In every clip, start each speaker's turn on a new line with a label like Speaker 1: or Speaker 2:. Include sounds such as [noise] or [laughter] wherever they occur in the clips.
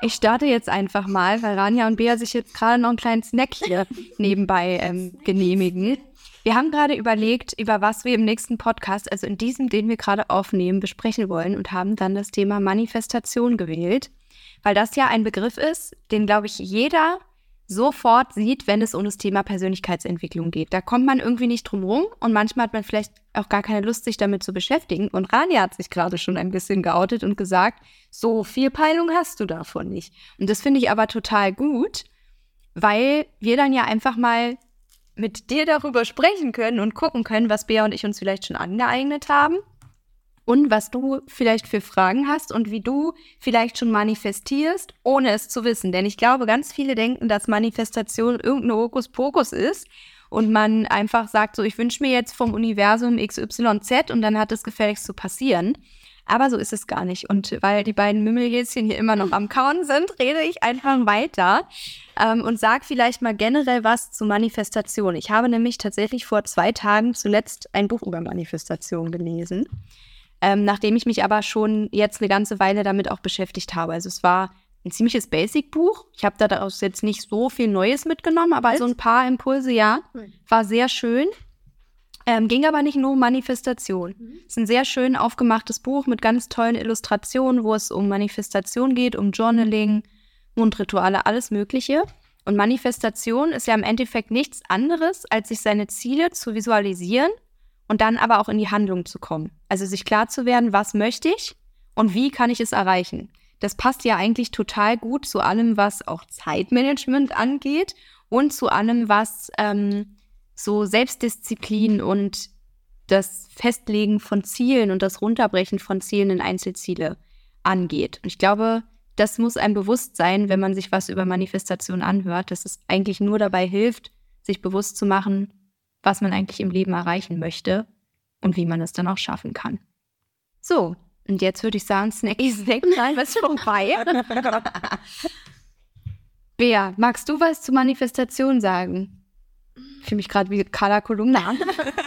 Speaker 1: Ich starte jetzt einfach mal, weil Rania und Bea sich jetzt gerade noch einen kleinen Snack hier [laughs] nebenbei ähm, genehmigen. Wir haben gerade überlegt, über was wir im nächsten Podcast, also in diesem, den wir gerade aufnehmen, besprechen wollen und haben dann das Thema Manifestation gewählt, weil das ja ein Begriff ist, den, glaube ich, jeder sofort sieht, wenn es um das Thema Persönlichkeitsentwicklung geht. Da kommt man irgendwie nicht drum rum und manchmal hat man vielleicht auch gar keine Lust, sich damit zu beschäftigen. Und Rania hat sich gerade schon ein bisschen geoutet und gesagt, so viel Peilung hast du davon nicht. Und das finde ich aber total gut, weil wir dann ja einfach mal mit dir darüber sprechen können und gucken können, was Bea und ich uns vielleicht schon angeeignet haben und was du vielleicht für Fragen hast und wie du vielleicht schon manifestierst, ohne es zu wissen. Denn ich glaube, ganz viele denken, dass Manifestation irgendein Hokuspokus ist und man einfach sagt, so, ich wünsche mir jetzt vom Universum XYZ und dann hat es gefälligst zu passieren. Aber so ist es gar nicht. Und weil die beiden Mümmelhäschen hier immer noch am Kauen sind, rede ich einfach weiter ähm, und sage vielleicht mal generell was zu Manifestation. Ich habe nämlich tatsächlich vor zwei Tagen zuletzt ein Buch über Manifestation gelesen, ähm, nachdem ich mich aber schon jetzt eine ganze Weile damit auch beschäftigt habe. Also es war ein ziemliches Basic-Buch. Ich habe daraus jetzt nicht so viel Neues mitgenommen, aber so ein paar Impulse, ja. War sehr schön. Ähm, ging aber nicht nur um Manifestation. Mhm. Es ist ein sehr schön aufgemachtes Buch mit ganz tollen Illustrationen, wo es um Manifestation geht, um Journaling, Mundrituale, alles Mögliche. Und Manifestation ist ja im Endeffekt nichts anderes, als sich seine Ziele zu visualisieren und dann aber auch in die Handlung zu kommen. Also sich klar zu werden, was möchte ich und wie kann ich es erreichen. Das passt ja eigentlich total gut zu allem, was auch Zeitmanagement angeht und zu allem, was ähm, so Selbstdisziplin und das Festlegen von Zielen und das Runterbrechen von Zielen in Einzelziele angeht. Und ich glaube, das muss einem bewusst sein, wenn man sich was über Manifestation anhört, dass es eigentlich nur dabei hilft, sich bewusst zu machen, was man eigentlich im Leben erreichen möchte und wie man es dann auch schaffen kann. So, und jetzt würde ich sagen, Snacky Snack, nein, [laughs] was vorbei. Bea, magst du was zu Manifestation sagen? Ich fühle mich gerade wie Carla Kolumna.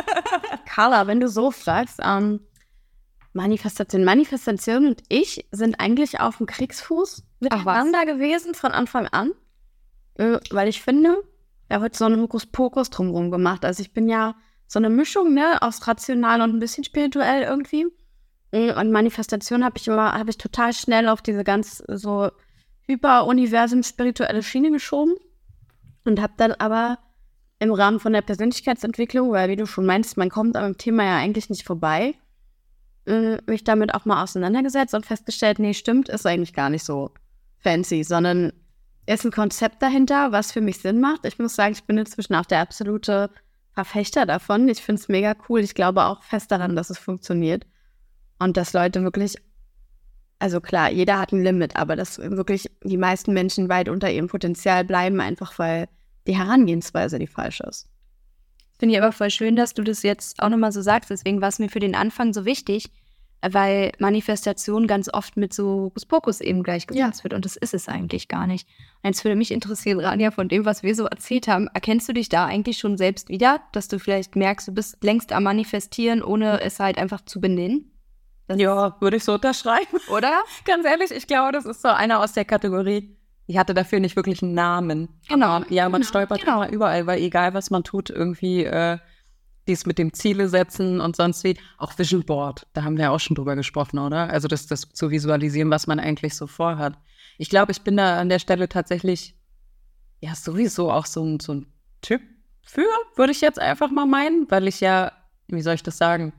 Speaker 1: [laughs]
Speaker 2: Carla, wenn du so fragst, ähm, Manifestation. Manifestation und ich sind eigentlich auf dem Kriegsfuß miteinander gewesen von Anfang an. Äh, weil ich finde, er wird so einen Hokuspokus drumherum gemacht. Also ich bin ja so eine Mischung, ne, aus rational und ein bisschen spirituell irgendwie. Äh, und Manifestation habe ich immer, habe ich total schnell auf diese ganz so Hyper-Universum spirituelle Schiene geschoben. Und habe dann aber im Rahmen von der Persönlichkeitsentwicklung, weil wie du schon meinst, man kommt am Thema ja eigentlich nicht vorbei, äh, mich damit auch mal auseinandergesetzt und festgestellt, nee, stimmt, ist eigentlich gar nicht so fancy, sondern ist ein Konzept dahinter, was für mich Sinn macht. Ich muss sagen, ich bin inzwischen auch der absolute Verfechter davon. Ich finde es mega cool. Ich glaube auch fest daran, dass es funktioniert. Und dass Leute wirklich, also klar, jeder hat ein Limit, aber dass wirklich die meisten Menschen weit unter ihrem Potenzial bleiben, einfach weil die Herangehensweise die falsche ist.
Speaker 1: Finde ich aber voll schön, dass du das jetzt auch nochmal so sagst. Deswegen war es mir für den Anfang so wichtig, weil Manifestation ganz oft mit so Hokuspokus eben gleichgesetzt ja. wird und das ist es eigentlich gar nicht. Eins würde mich interessieren, Rania, von dem, was wir so erzählt haben, erkennst du dich da eigentlich schon selbst wieder, dass du vielleicht merkst, du bist längst am Manifestieren, ohne es halt einfach zu benennen?
Speaker 3: Das ja, würde ich so unterschreiben.
Speaker 1: Oder? [laughs]
Speaker 3: Ganz ehrlich, ich glaube, das ist so einer aus der Kategorie, ich hatte dafür nicht wirklich einen Namen.
Speaker 1: Genau.
Speaker 3: Ja, man
Speaker 1: genau.
Speaker 3: stolpert genau. immer überall, weil egal was man tut, irgendwie äh, dies mit dem Ziele setzen und sonst wie. Auch Vision Board, da haben wir auch schon drüber gesprochen, oder? Also das, das zu visualisieren, was man eigentlich so vorhat. Ich glaube, ich bin da an der Stelle tatsächlich ja sowieso auch so ein, so ein Typ für, würde ich jetzt einfach mal meinen, weil ich ja, wie soll ich das sagen?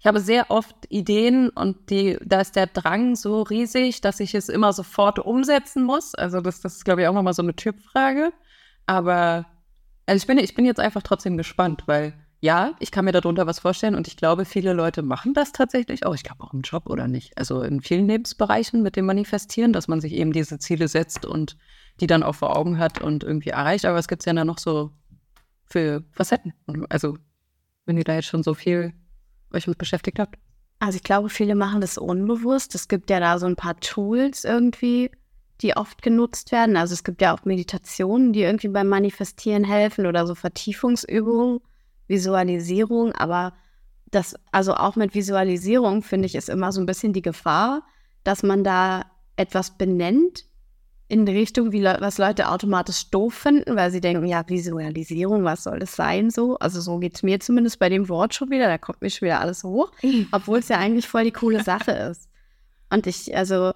Speaker 3: Ich habe sehr oft Ideen und die, da ist der Drang so riesig, dass ich es immer sofort umsetzen muss. Also das, das ist, glaube ich, auch nochmal so eine Typfrage. Aber also ich bin, ich bin jetzt einfach trotzdem gespannt, weil ja, ich kann mir darunter was vorstellen und ich glaube, viele Leute machen das tatsächlich auch. Ich glaube auch im Job oder nicht. Also in vielen Lebensbereichen mit dem Manifestieren, dass man sich eben diese Ziele setzt und die dann auch vor Augen hat und irgendwie erreicht. Aber es gibt ja dann noch so für Facetten. Also wenn ihr da jetzt schon so viel euch mit beschäftigt habt?
Speaker 2: Also ich glaube, viele machen das unbewusst. Es gibt ja da so ein paar Tools irgendwie, die oft genutzt werden. Also es gibt ja auch Meditationen, die irgendwie beim Manifestieren helfen oder so Vertiefungsübungen, Visualisierung. Aber das, also auch mit Visualisierung, finde ich, ist immer so ein bisschen die Gefahr, dass man da etwas benennt in die Richtung, wie Le was Leute automatisch doof finden, weil sie denken, ja, Visualisierung, was soll das sein so? Also so geht es mir zumindest bei dem Wort schon wieder, da kommt mir schon wieder alles hoch, [laughs] obwohl es ja eigentlich voll die coole Sache ist. Und ich, also,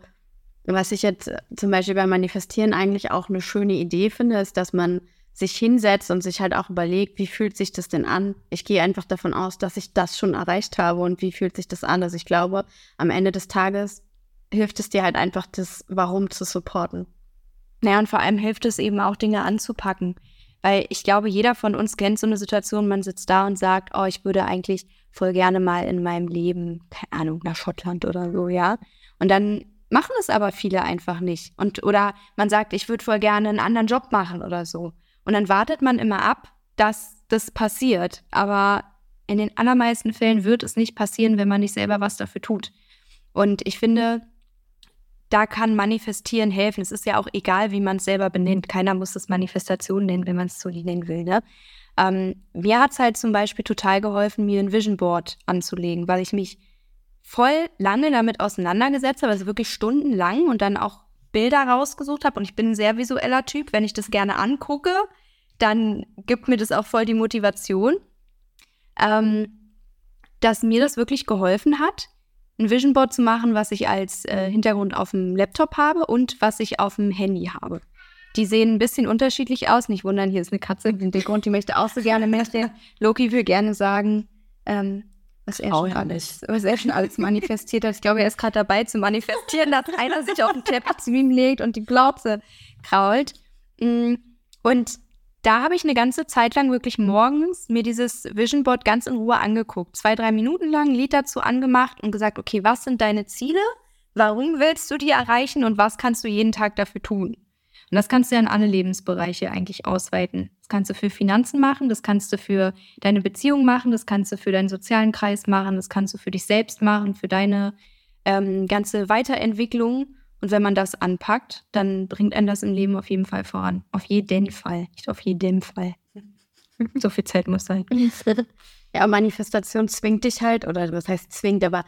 Speaker 2: was ich jetzt zum Beispiel beim Manifestieren eigentlich auch eine schöne Idee finde, ist, dass man sich hinsetzt und sich halt auch überlegt, wie fühlt sich das denn an? Ich gehe einfach davon aus, dass ich das schon erreicht habe und wie fühlt sich das an? Also ich glaube, am Ende des Tages hilft es dir halt einfach, das Warum zu supporten.
Speaker 1: Naja, und vor allem hilft es eben auch, Dinge anzupacken. Weil ich glaube, jeder von uns kennt so eine Situation, man sitzt da und sagt, oh, ich würde eigentlich voll gerne mal in meinem Leben, keine Ahnung, nach Schottland oder so, ja. Und dann machen es aber viele einfach nicht. Und, oder man sagt, ich würde voll gerne einen anderen Job machen oder so. Und dann wartet man immer ab, dass das passiert. Aber in den allermeisten Fällen wird es nicht passieren, wenn man nicht selber was dafür tut. Und ich finde, da kann Manifestieren helfen. Es ist ja auch egal, wie man es selber benennt. Keiner muss es Manifestation nennen, wenn man es so nennen will. Ne? Ähm, mir hat es halt zum Beispiel total geholfen, mir ein Vision Board anzulegen, weil ich mich voll lange damit auseinandergesetzt habe, also wirklich stundenlang und dann auch Bilder rausgesucht habe. Und ich bin ein sehr visueller Typ. Wenn ich das gerne angucke, dann gibt mir das auch voll die Motivation, ähm, dass mir das wirklich geholfen hat, ein Vision Board zu machen, was ich als äh, Hintergrund auf dem Laptop habe und was ich auf dem Handy habe. Die sehen ein bisschen unterschiedlich aus. Nicht wundern, hier ist eine Katze im Hintergrund, die möchte auch so gerne mehr stehen. Loki will gerne sagen, ähm, was, er schon alles, was er schon alles manifestiert hat. Ich glaube, er ist gerade dabei zu manifestieren, dass einer sich auf den Teppich [laughs] zu ihm legt und die Plauze krault. Mm, und da habe ich eine ganze Zeit lang wirklich morgens mir dieses Vision Board ganz in Ruhe angeguckt. Zwei, drei Minuten lang ein Lied dazu angemacht und gesagt, okay, was sind deine Ziele? Warum willst du die erreichen und was kannst du jeden Tag dafür tun? Und das kannst du ja in alle Lebensbereiche eigentlich ausweiten. Das kannst du für Finanzen machen, das kannst du für deine Beziehung machen, das kannst du für deinen sozialen Kreis machen, das kannst du für dich selbst machen, für deine ähm, ganze Weiterentwicklung. Und wenn man das anpackt, dann bringt einen das im Leben auf jeden Fall voran. Auf jeden Fall. Nicht auf jeden Fall. [laughs] so viel Zeit muss sein. [laughs]
Speaker 2: Ja, Manifestation zwingt dich halt, oder was heißt zwingt, aber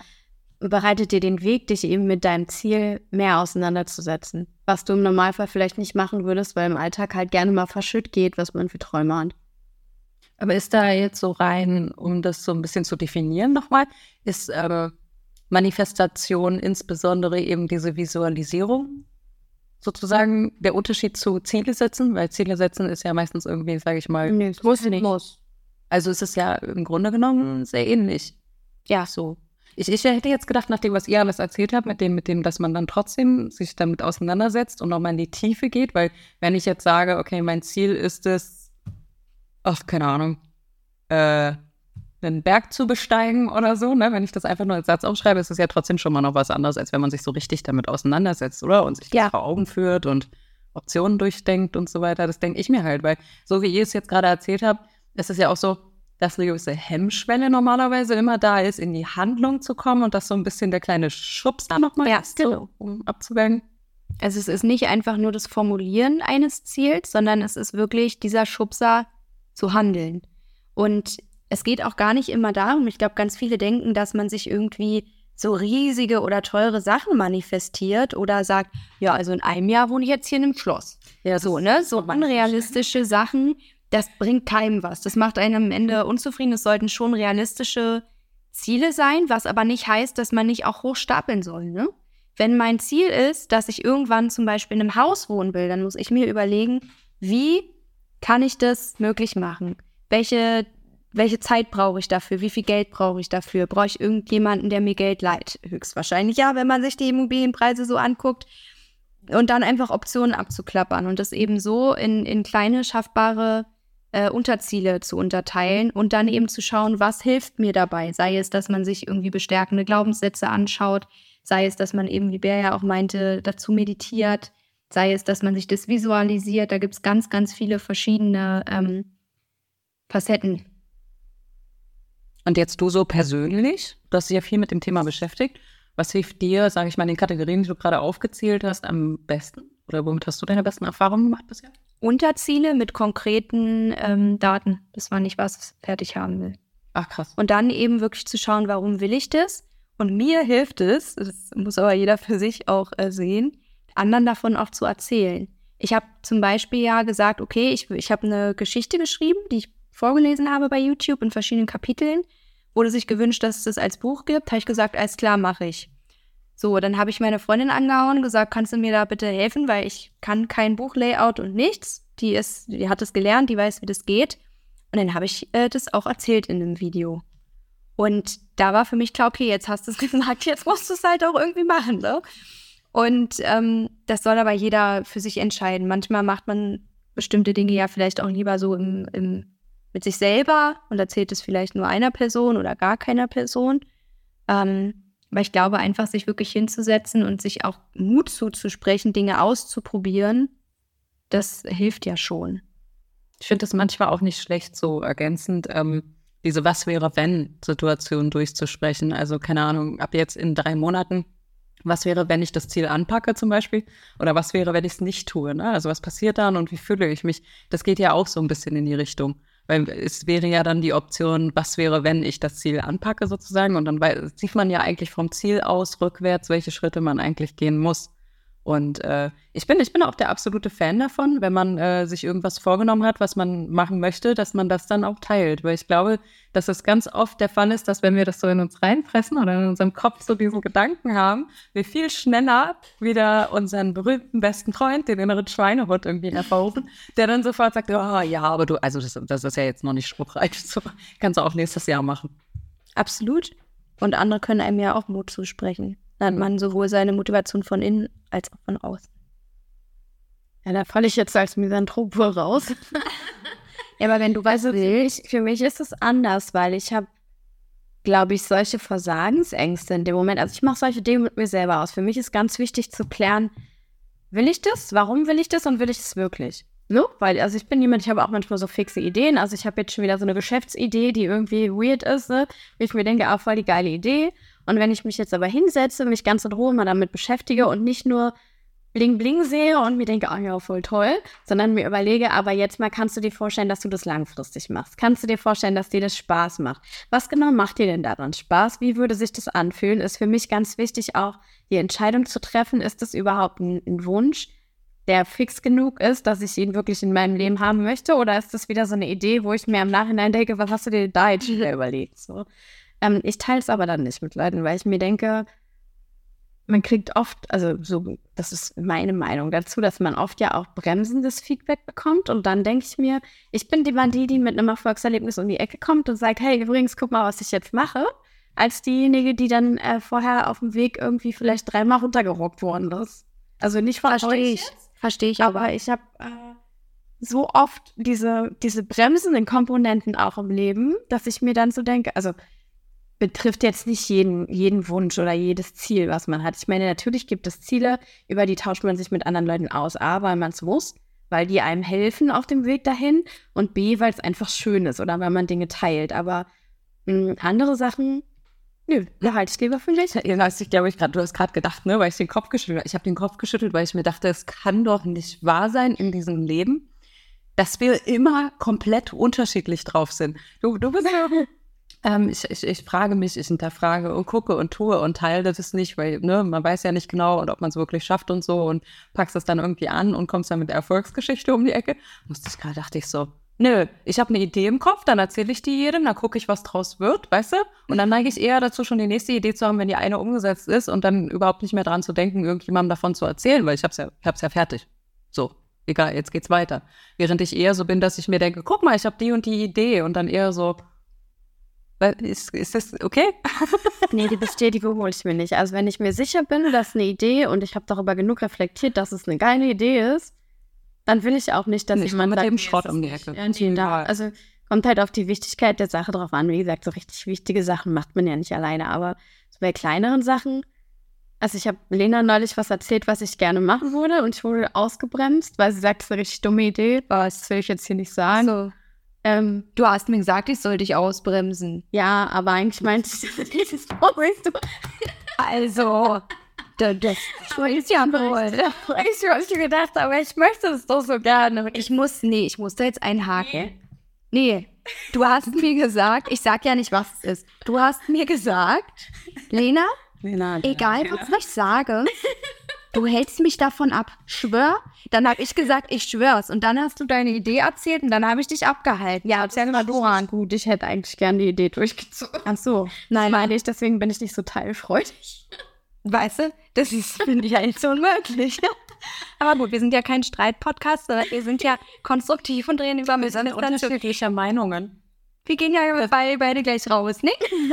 Speaker 2: bereitet dir den Weg, dich eben mit deinem Ziel mehr auseinanderzusetzen. Was du im Normalfall vielleicht nicht machen würdest, weil im Alltag halt gerne mal verschütt geht, was man für Träume hat.
Speaker 3: Aber ist da jetzt so rein, um das so ein bisschen zu definieren nochmal, ist äh, Manifestation, insbesondere eben diese Visualisierung, sozusagen der Unterschied zu Ziele setzen, weil Ziele setzen ist ja meistens irgendwie, sage ich mal,
Speaker 2: nee, muss nicht. Muss.
Speaker 3: Also es ist ja im Grunde genommen sehr ähnlich. Ja. So. Ich, ich hätte jetzt gedacht, nach dem, was ihr alles erzählt habt, mit dem, mit dem, dass man dann trotzdem sich damit auseinandersetzt und nochmal in die Tiefe geht, weil wenn ich jetzt sage, okay, mein Ziel ist es, ach, keine Ahnung, äh, einen Berg zu besteigen oder so, ne? Wenn ich das einfach nur als Satz aufschreibe, ist das ja trotzdem schon mal noch was anderes, als wenn man sich so richtig damit auseinandersetzt, oder? Und sich ja. das vor Augen führt und Optionen durchdenkt und so weiter. Das denke ich mir halt, weil so wie ihr es jetzt gerade erzählt habt, ist es ja auch so, dass eine gewisse Hemmschwelle normalerweise immer da ist, in die Handlung zu kommen und das so ein bisschen der kleine Schubs da nochmal
Speaker 1: ja, ist, genau. um abzuwägen. Also es ist nicht einfach nur das Formulieren eines Ziels, sondern es ist wirklich dieser Schubser zu handeln. Und es geht auch gar nicht immer darum, ich glaube, ganz viele denken, dass man sich irgendwie so riesige oder teure Sachen manifestiert oder sagt, ja, also in einem Jahr wohne ich jetzt hier in einem Schloss. Ja, so, ne? So unrealistische Sachen, das bringt keinem was. Das macht einen am Ende unzufrieden. Es sollten schon realistische Ziele sein, was aber nicht heißt, dass man nicht auch hochstapeln soll, ne? Wenn mein Ziel ist, dass ich irgendwann zum Beispiel in einem Haus wohnen will, dann muss ich mir überlegen, wie kann ich das möglich machen? Welche welche Zeit brauche ich dafür? Wie viel Geld brauche ich dafür? Brauche ich irgendjemanden, der mir Geld leiht? Höchstwahrscheinlich ja, wenn man sich die Immobilienpreise so anguckt. Und dann einfach Optionen abzuklappern und das eben so in, in kleine schaffbare äh, Unterziele zu unterteilen und dann eben zu schauen, was hilft mir dabei. Sei es, dass man sich irgendwie bestärkende Glaubenssätze anschaut, sei es, dass man eben, wie Bär ja auch meinte, dazu meditiert, sei es, dass man sich das visualisiert. Da gibt es ganz, ganz viele verschiedene ähm, Facetten
Speaker 3: Und jetzt du so persönlich, du hast dich ja viel mit dem Thema beschäftigt. Was hilft dir, sage ich mal, in den Kategorien, die du gerade aufgezählt hast, am besten? Oder womit hast du deine besten Erfahrungen gemacht bisher?
Speaker 1: Unterziele mit konkreten ähm, Daten. Das war nicht, was ich fertig haben will.
Speaker 3: Ach krass.
Speaker 1: Und dann eben wirklich zu schauen, warum will ich das? Und mir hilft es, das muss aber jeder für sich auch äh, sehen, anderen davon auch zu erzählen. Ich habe zum Beispiel ja gesagt, okay, ich, ich habe eine Geschichte geschrieben, die ich vorgelesen habe bei YouTube in verschiedenen Kapiteln. Wurde sich gewünscht, dass es das als Buch gibt. Habe ich gesagt, alles klar, mache ich. So, dann habe ich meine Freundin angehauen, gesagt, kannst du mir da bitte helfen, weil ich kann kein Buchlayout und nichts. Die ist, die hat es gelernt, die weiß, wie das geht. Und dann habe ich äh, das auch erzählt in einem Video. Und da war für mich klar, okay, jetzt hast du es [laughs] gesagt, jetzt musst du es halt auch irgendwie machen, ne? Und ähm, das soll aber jeder für sich entscheiden. Manchmal macht man bestimmte Dinge ja vielleicht auch lieber so im, im, mit sich selber und erzählt es vielleicht nur einer Person oder gar keiner Person. Ähm, weil ich glaube, einfach sich wirklich hinzusetzen und sich auch Mut zuzusprechen, Dinge auszuprobieren, das hilft ja schon.
Speaker 3: Ich finde es manchmal auch nicht schlecht, so ergänzend, ähm, diese Was wäre wenn Situation durchzusprechen. Also keine Ahnung, ab jetzt in drei Monaten, was wäre, wenn ich das Ziel anpacke zum Beispiel? Oder was wäre, wenn ich es nicht tue? Ne? Also was passiert dann und wie fühle ich mich? Das geht ja auch so ein bisschen in die Richtung. Weil es wäre ja dann die Option, was wäre, wenn ich das Ziel anpacke sozusagen. Und dann sieht man ja eigentlich vom Ziel aus rückwärts, welche Schritte man eigentlich gehen muss. Und äh, ich, bin, ich bin auch der absolute Fan davon, wenn man äh, sich irgendwas vorgenommen hat, was man machen möchte, dass man das dann auch teilt. Weil ich glaube, dass es ganz oft der Fall ist, dass wenn wir das so in uns reinpressen oder in unserem Kopf so diesen Gedanken haben, wir viel schneller wieder unseren berühmten besten Freund, den inneren Schweinehund irgendwie hervorrufen, der dann sofort sagt, oh ja, aber du, also das, das ist ja jetzt noch nicht spruchreich, [laughs] so kannst du auch nächstes Jahr machen.
Speaker 1: Absolut. Und andere können einem ja auch Mut zusprechen. Hat man sowohl seine Motivation von innen als auch von außen.
Speaker 2: Ja, da falle ich jetzt als Misanthrop raus. [laughs] ja, aber wenn du weißt, also, für mich, für mich ist es anders, weil ich habe, glaube ich, solche Versagensängste in dem Moment. Also ich mache solche Dinge mit mir selber aus. Für mich ist ganz wichtig zu klären, will ich das? Warum will ich das und will ich es wirklich? No? Weil, also ich bin jemand, ich habe auch manchmal so fixe Ideen. Also ich habe jetzt schon wieder so eine Geschäftsidee, die irgendwie weird ist, ne? Wie ich mir denke, ah, voll die geile Idee. Und wenn ich mich jetzt aber hinsetze, mich ganz in Ruhe mal damit beschäftige und nicht nur Bling Bling sehe und mir denke, oh ja, voll toll, sondern mir überlege, aber jetzt mal kannst du dir vorstellen, dass du das langfristig machst. Kannst du dir vorstellen, dass dir das Spaß macht? Was genau macht dir denn daran Spaß? Wie würde sich das anfühlen? Ist für mich ganz wichtig auch die Entscheidung zu treffen, ist das überhaupt ein, ein Wunsch, der fix genug ist, dass ich ihn wirklich in meinem Leben haben möchte? Oder ist das wieder so eine Idee, wo ich mir im Nachhinein denke, was hast du dir da jetzt wieder überlegt? So. Ähm, ich teile es aber dann nicht mit Leuten, weil ich mir denke, man kriegt oft, also so, das ist meine Meinung dazu, dass man oft ja auch bremsendes Feedback bekommt. Und dann denke ich mir, ich bin immer die, die mit einem Erfolgserlebnis um die Ecke kommt und sagt, hey, übrigens, guck mal, was ich jetzt mache, als diejenige, die dann äh, vorher auf dem Weg irgendwie vielleicht dreimal runtergerockt worden ist. Also nicht von
Speaker 1: Verstehe ich. Verstehe ich.
Speaker 2: Aber ich habe äh, so oft diese, diese bremsenden Komponenten auch im Leben, dass ich mir dann so denke, also betrifft jetzt nicht jeden, jeden Wunsch oder jedes Ziel, was man hat. Ich meine, natürlich gibt es Ziele, über die tauscht man sich mit anderen Leuten aus. A, weil man es muss, weil die einem helfen auf dem Weg dahin. Und B, weil es einfach schön ist oder weil man Dinge teilt. Aber mh, hm, andere Sachen, nö, da halte ich lieber für mich.
Speaker 3: Ja, ich glaube, ich grad, du hast gerade gedacht, ne, weil ich den Kopf geschüttelt habe. Ich habe den Kopf geschüttelt, weil ich mir dachte, es kann doch nicht wahr sein in diesem Leben, dass wir immer komplett unterschiedlich drauf sind. Du, du bist ja [laughs] ähm, ich, ich, ich frage mich, ich hinterfrage und gucke und tue und teile das nicht, weil ne, man weiß ja nicht genau, und ob man es wirklich schafft und so und packst es dann irgendwie an und kommst dann mit der Erfolgsgeschichte um die Ecke. Musste ich gerade, dachte ich so, nö, ich habe eine Idee im Kopf, dann erzähle ich die jedem, dann gucke ich, was draus wird, weißt du? Und dann neige ich eher dazu, schon die nächste Idee zu haben, wenn die eine umgesetzt ist und dann überhaupt nicht mehr dran zu denken, irgendjemandem davon zu erzählen, weil ich hab's ja, ich hab's ja fertig. So, egal, jetzt geht's weiter. Während ich eher so bin, dass ich mir denke, guck mal, ich habe die und die Idee und dann eher so, ist, ist das okay? [laughs]
Speaker 2: nee, die Bestätigung hole ich mir nicht. Also wenn ich mir sicher bin, dass eine Idee und ich habe darüber genug reflektiert, dass es eine geile Idee ist, dann will ich auch nicht, dass
Speaker 3: nicht
Speaker 2: jemand
Speaker 3: mit sagt, dem Schrott um die Ecke.
Speaker 2: Da. Also kommt halt auf die Wichtigkeit der Sache drauf an. Wie gesagt, so richtig wichtige Sachen macht man ja nicht alleine. Aber so bei kleineren Sachen, also ich habe Lena neulich was erzählt, was ich gerne machen würde und ich wurde ausgebremst, weil sie sagt, das ist eine richtig dumme Idee. Aber das will ich jetzt hier nicht sagen. So. Ähm,
Speaker 1: Du hast mir gesagt, ich soll dich ausbremsen.
Speaker 2: ja, aber eigentlich meinte ich [laughs] das du
Speaker 1: Also, da- das [laughs] ist ja wohl.
Speaker 2: weißt du, was ich gedacht habe, aber ich möchte es doch so gerne.
Speaker 1: Ich muss, nee, ich muss da jetzt einhaken. Nee, du hast mir gesagt, ich sag ja nicht, was es ist. Du hast mir gesagt, Lena,
Speaker 3: Lena,
Speaker 1: egal was ich sage, du hältst mich davon ab. Schwör. Dann habe ich gesagt, ich schwör's. Und dann hast du deine Idee erzählt und dann habe ich dich abgehalten. Ja, ja immer
Speaker 2: Duran, gut, ich hätte eigentlich gerne die Idee durchgezogen.
Speaker 1: Ach so.
Speaker 2: Nein, meine ich, deswegen bin ich nicht so teilfreudig.
Speaker 1: Weißt du, das ist, finde ich eigentlich so unmöglich. [laughs] Aber gut, wir sind ja kein Streit-Podcast, sondern wir sind ja [laughs] konstruktiv und reden über Missverständnisse.
Speaker 3: unterschiedlicher Meinungen.
Speaker 1: Wir gehen ja beide, beide gleich raus, ne? [laughs]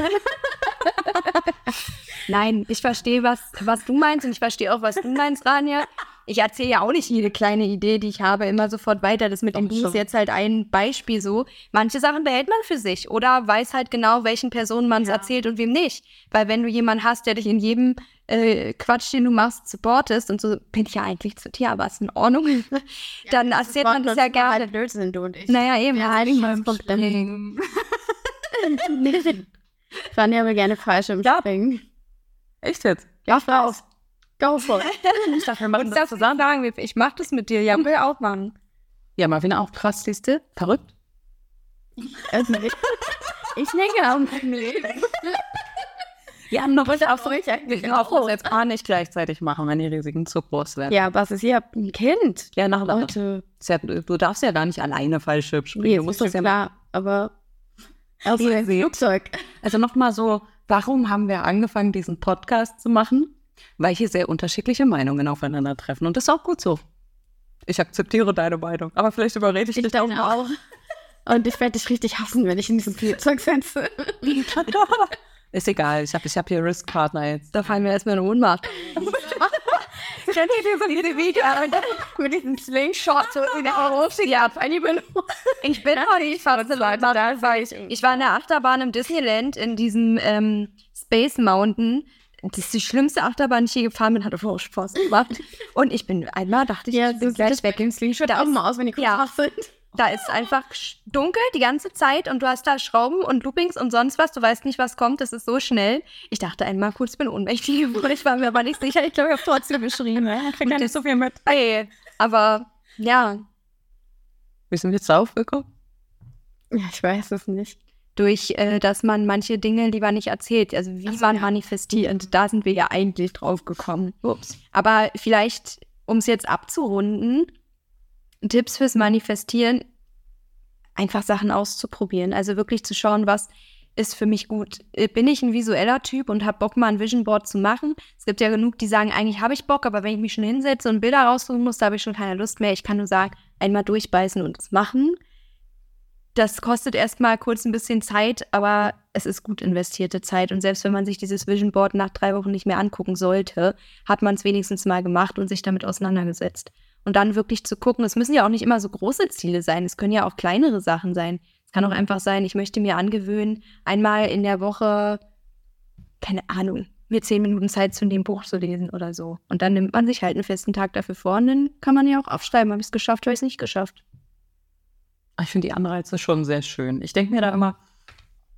Speaker 1: Nein, ich verstehe, was, was du meinst und ich verstehe auch, was du meinst, Rania. Ich erzähle ja auch nicht jede kleine Idee, die ich habe, immer sofort weiter. Das mit dem Buch ist jetzt halt ein Beispiel so. Manche Sachen behält man für sich oder weiß halt genau, welchen Personen man es erzählt und wem nicht. Weil wenn du jemanden hast, der dich in jedem äh, Quatsch, den du machst, supportest und so, bin ich ja eigentlich zu dir, aber ist in Ordnung. [laughs] Dann erzählt man das ja gerne.
Speaker 2: Halt Blödsinn, du und ich.
Speaker 1: Naja, eben.
Speaker 2: Ja, einigen [laughs] wir uns Problem. Fania will gerne Fallschirmspringen.
Speaker 3: Echt jetzt?
Speaker 2: Ja, raus. Go for it. [laughs]
Speaker 3: Ich dachte, wir machen
Speaker 1: Und das zusammen sagen, ich mach das mit dir. Ja, [laughs] will auch machen.
Speaker 3: Ja, Marvin auch krass, siehst du? Verrückt.
Speaker 2: Also, ich, denke auch mein Leben. [laughs]
Speaker 3: Ja, noch was
Speaker 2: Auch ruhig eigentlich
Speaker 3: Ich auch das jetzt gar nicht gleichzeitig machen, wenn die Risiken zu groß werden.
Speaker 2: Ja, was ist hier? Ein Kind.
Speaker 3: Ja, nach
Speaker 2: Leute.
Speaker 3: Ja, du darfst ja gar nicht alleine Fallschirm springen.
Speaker 2: Nee,
Speaker 3: du musst das ja
Speaker 2: klar, aber also Flugzeug.
Speaker 3: Also nochmal so, warum haben wir angefangen, diesen Podcast zu machen? Weil hier sehr unterschiedliche Meinungen aufeinandertreffen. Und das ist auch gut so. Ich akzeptiere deine Meinung. Aber vielleicht überrede ich,
Speaker 2: Ich
Speaker 3: dich
Speaker 2: denke auch. Und ich werde dich richtig hassen, wenn ich in diesem Flugzeug sitze. [laughs]
Speaker 3: Ist egal, ich habe ich hab hier Risk-Partner jetzt.
Speaker 1: Da fallen wir erstmal in Ohnmacht. [laughs]
Speaker 2: Kennt ihr diese, diese Video mit diesem Slingshot so in der Orange? Ja, Fanny bin
Speaker 1: Ich bin auch nicht verrückt, Leute.
Speaker 2: da war ich.
Speaker 1: Ich war in der Achterbahn im Disneyland in diesem ähm, Space Mountain. Das ist die schlimmste Achterbahn, die ich je gefahren bin, hatte vorher Spaß gemacht. Und ich bin einmal, dachte ich,
Speaker 2: Ja,
Speaker 1: ich bin
Speaker 2: du
Speaker 1: gleich weg.
Speaker 2: im Slingshot
Speaker 1: Da
Speaker 2: auch mal aus, wenn die kurz
Speaker 1: Ja.
Speaker 2: sind.
Speaker 1: Da ist einfach dunkel die ganze Zeit und du hast da Schrauben und Loopings und sonst was. Du weißt nicht, was kommt. Das ist so schnell. Ich dachte einmal kurz, ich bin ohnmächtig [laughs] geworden. Ich war mir aber nicht sicher. Ich glaube, ich habe trotzdem geschrien.
Speaker 3: krieg gar nicht so viel mit.
Speaker 1: Ey, aber ja,
Speaker 3: Wie sind wir jetzt aufgekommen?
Speaker 2: Ja, ich weiß es nicht.
Speaker 1: Durch, äh, dass man manche Dinge lieber nicht erzählt. Also wie man manifestiert. Da sind wir ja eigentlich drauf gekommen.
Speaker 3: Ups.
Speaker 1: Aber vielleicht, um es jetzt abzurunden, Tipps fürs Manifestieren, einfach Sachen auszuprobieren. Also wirklich zu schauen, was ist für mich gut. Äh, Bin ich ein visueller Typ und habe Bock, mal ein Vision Board zu machen? Es gibt ja genug, die sagen, eigentlich habe ich Bock, aber wenn ich mich schon hinsetze und Bilder raussuchen muss, da habe ich schon keine Lust mehr. Ich kann nur sagen, einmal durchbeißen und es machen. Das kostet erstmal kurz ein bisschen Zeit, aber es ist gut investierte Zeit. Und selbst wenn man sich dieses Vision Board nach drei Wochen nicht mehr angucken sollte, hat man es wenigstens mal gemacht und sich damit auseinandergesetzt. Und dann wirklich zu gucken, es müssen ja auch nicht immer so große Ziele sein, es können ja auch kleinere Sachen sein. Es kann auch einfach sein, ich möchte mir angewöhnen, einmal in der Woche, keine Ahnung, mir zehn Minuten Zeit zu dem Buch zu lesen oder so. Und dann nimmt man sich halt einen festen Tag dafür vor und dann kann man ja auch aufschreiben, habe ich es geschafft, habe ich es nicht geschafft.
Speaker 3: Ich finde die Anreize schon sehr schön. Ich denke mir da immer,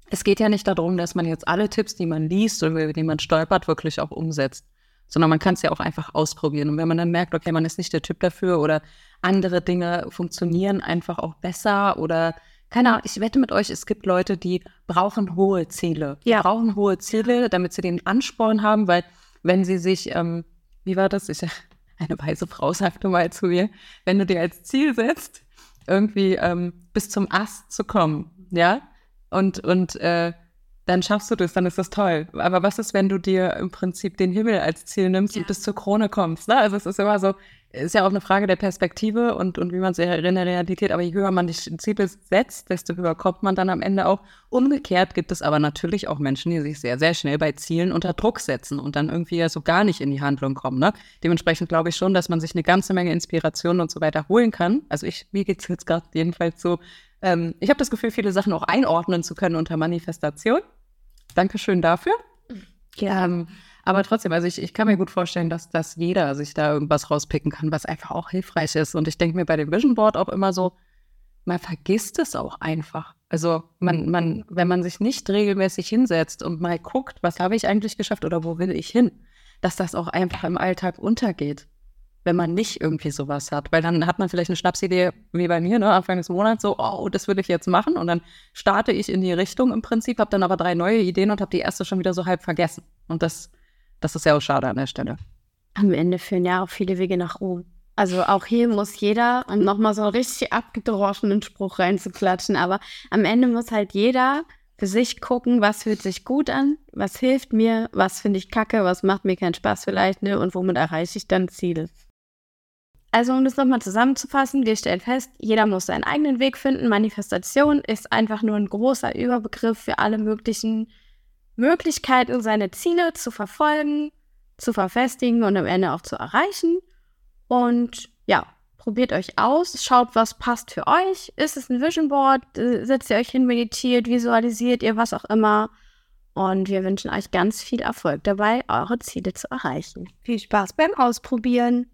Speaker 3: es geht ja nicht darum, dass man jetzt alle Tipps, die man liest oder über die man stolpert, wirklich auch umsetzt. Sondern man kann es ja auch einfach ausprobieren. Und wenn man dann merkt, okay, man ist nicht der Typ dafür oder andere Dinge funktionieren einfach auch besser oder keine Ahnung, ich wette mit euch, es gibt Leute, die brauchen hohe Ziele. Die
Speaker 1: Ja.
Speaker 3: brauchen hohe Ziele, damit sie den Ansporn haben, weil wenn sie sich, ähm, wie war das? Ich, [laughs] eine weise Frau sagte mal zu mir, wenn du dir als Ziel setzt, irgendwie ähm, bis zum Ast zu kommen, ja, und, und äh, dann schaffst du das, dann ist das toll. Aber was ist, wenn du dir im Prinzip den Himmel als Ziel nimmst und bis zur Krone kommst? Ne? Also es ist immer so, ist ja auch eine Frage der Perspektive und, und wie man es in der Realität, aber je höher man sich ein Ziel setzt, desto höher kommt man dann am Ende auch. Umgekehrt gibt es aber natürlich auch Menschen, die sich sehr, sehr schnell bei Zielen unter Druck setzen und dann irgendwie ja so gar nicht in die Handlung kommen. Ne? Dementsprechend glaube ich schon, dass man sich eine ganze Menge Inspiration und so weiter holen kann. Also ich, mir geht es jetzt gerade jedenfalls so, ähm, ich habe das Gefühl, viele Sachen auch einordnen zu können unter Manifestation. Dankeschön dafür. Ähm, aber trotzdem, also ich, ich kann mir gut vorstellen, dass, dass jeder sich da irgendwas rauspicken kann, was einfach auch hilfreich ist. Und ich denke mir bei dem Vision Board auch immer so, man vergisst es auch einfach. Also man, man, wenn man sich nicht regelmäßig hinsetzt und mal guckt, was habe ich eigentlich geschafft oder wo will ich hin, dass das auch einfach im Alltag untergeht, wenn man nicht irgendwie sowas hat. Weil dann hat man vielleicht eine Schnapsidee, wie bei mir, ne, Anfang des Monats, so, oh, das würde ich jetzt machen. Und dann starte ich in die Richtung im Prinzip, habe dann aber drei neue Ideen und habe die erste schon wieder so halb vergessen. Und das, das ist ja auch schade an der Stelle.
Speaker 2: Am Ende führen ja auch viele Wege nach Ruhm. Also auch hier muss jeder, um nochmal so einen richtig abgedroschenen Spruch reinzuklatschen, aber am Ende muss halt jeder für sich gucken, was fühlt sich gut an, was hilft mir, was finde ich kacke, was macht mir keinen Spaß vielleicht, ne, und womit erreiche ich dann Ziele. Also um das nochmal zusammenzufassen, wir stellen fest, jeder muss seinen eigenen Weg finden. Manifestation ist einfach nur ein großer Überbegriff für alle möglichen Möglichkeiten, seine Ziele zu verfolgen, zu verfestigen und am Ende auch zu erreichen. Und ja, probiert euch aus, schaut, was passt für euch. Ist es ein Vision Board? Äh, setzt ihr euch hin, meditiert, visualisiert ihr was auch immer. Und wir wünschen euch ganz viel Erfolg dabei, eure Ziele zu erreichen.
Speaker 1: Viel Spaß beim Ausprobieren.